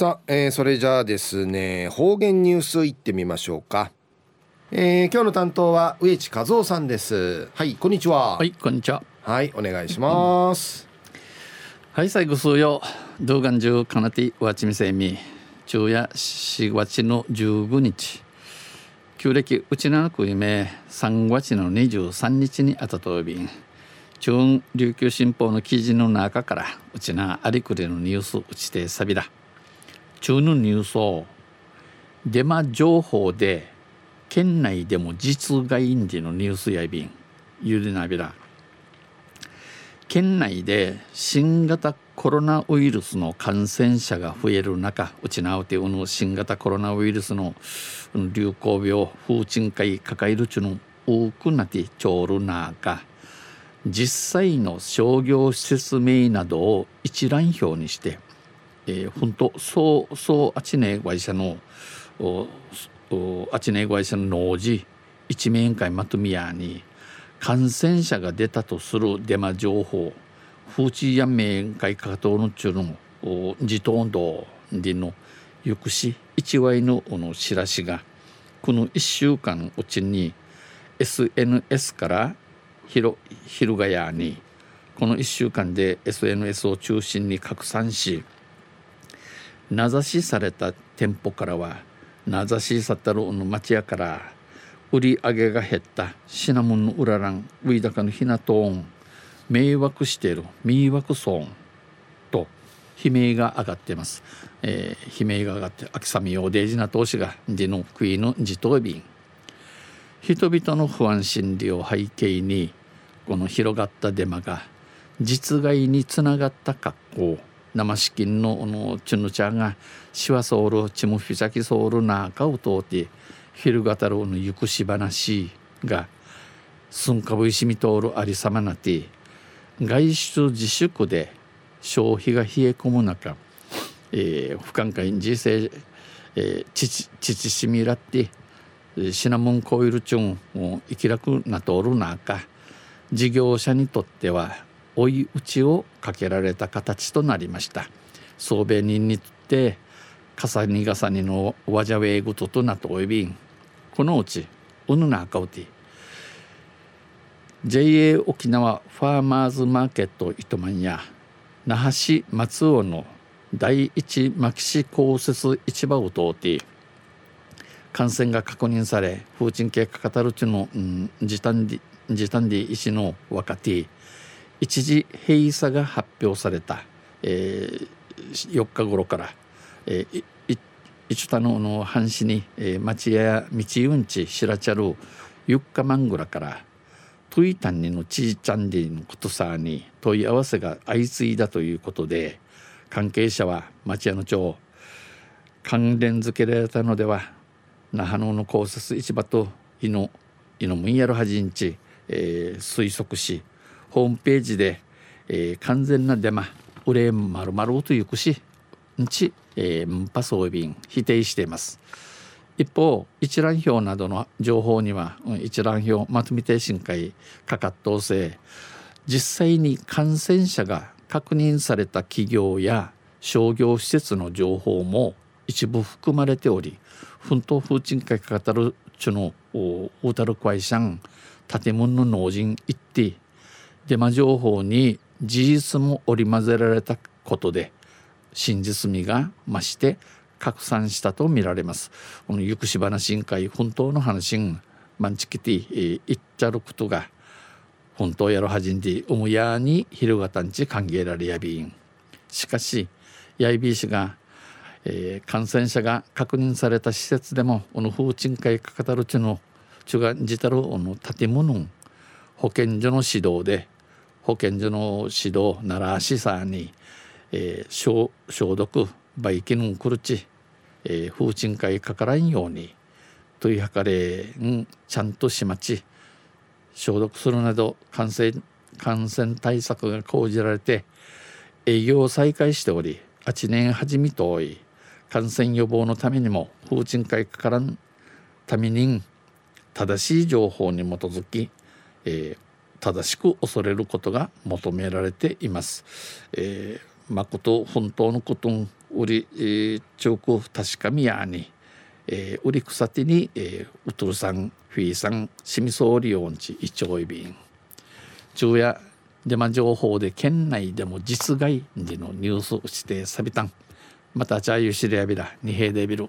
さあ、えー、それじゃあですね方言ニュースいってみましょうか、えー、今日の担当は植地和夫さんです。はいこんにちは。はいこんにちは。はいお願いします、はい最後数よ動画中かなてわちみせみ。昼夜4月の15日。旧暦うちなくいめ。3月の23日にあたとび。ん中琉球新報の記事の中からうちなありくりのニュースうちてさびだ中のニュースをデマ情報で県内でも実外インディのニュースやびんゆりなびら。県内で新型コロナウイルスの感染者が増える中うちなうてうの新型コロナウイルスの流行病風鎮会抱えるちゅの多くなってちょる中実際の商業施設名などを一覧表にして、えー、本当そうそうあちね会社のおおあちね会社の農事一面会まとめやに感染者が出たとするデマ情報風知や面会かかとのちゅうの自動道での行くし一割のの知らしがこの1週間うちに SNS から広がやにこの1週間で SNS を中心に拡散し名指しされた店舗からは名指しさったるの町屋から売り上げが減った。シナモンの裏欄ウイダカのひなとん。迷惑している。迷惑損と悲鳴が上がってます、えー、悲鳴が上がって秋雨用デージな投資がディのクイの自頭便人々の不安心理を背景にこの広がったデマが実害につながった格好。生資金ののチュヌチャがシワソウルチムフィサキソウルナーカを通って昼がたろうの行くし話がすんかぶいしみ通るありさまなて外出自粛で消費が冷え込む中、えー、不寛解人生、えー、ちちしみらってシナモンコイルチュンを生き楽な通る中事業者にとっては追い打ちをかけられた形となりました。総米人にとって重に重にのわじゃウェイグトとなとおいびん。このうちうぬなあかうて JA 沖縄ファーマーズマーケット糸満や那覇市松尾の第一牧師公設市場を通って感染が確認され風鎮系かかたるちの、うん、時短で時短で医師の若手。一時閉鎖が発表された、えー、4日頃から、えー、一田のの藩士に、えー、町屋道運ちしらちゃるゆっかまんぐらからトイタンにのちいちゃんでのことさに問い合わせが相次いだということで関係者は町屋の町関連付けられたのでは那覇のの公設市場と井の井のむんやるはじんち、えー、推測しホームページで、えー、完全なデマ売れまるまるというくしんちえー、パソービン否定しています。一方一覧表などの情報には一覧表まとめて深海かかっとうせ実際に感染者が確認された企業や商業施設の情報も一部含まれており奮闘風鎮会かかたるちゅの大たる会社建物の農人行ってデマ情報に事実も織り交ぜられたことで真実味が増して拡散したとみられますこの行くし話委員会本当の話んマンチキティ言っちゃることが本当やろはじんで思やに広がたんち歓迎られやびんしかしやいびいしが、えー、感染者が確認された施設でもこの風鎮会かかたるちのちゅがじたるこの建物保健所の指導で保健所の指導ならしさにえー、消消毒ばいきぬんくるち、えー、風鎮会かからんように問い計れんちゃんとしまち消毒するなど感染感染対策が講じられて営業を再開しており8年始めとおい感染予防のためにも風鎮会かからんために正しい情報に基づき、えー、正しく恐れることが求められています。えーまこと本当のことん売り、えー、中古確かみやに、えー、売り草手に、えー、ウトルさんフィーさんしみそうりおんちいちょいびん。昼夜デマ情報で県内でも実害でのニュースしてサビタンまたじゃあゆしりやびら二平でビル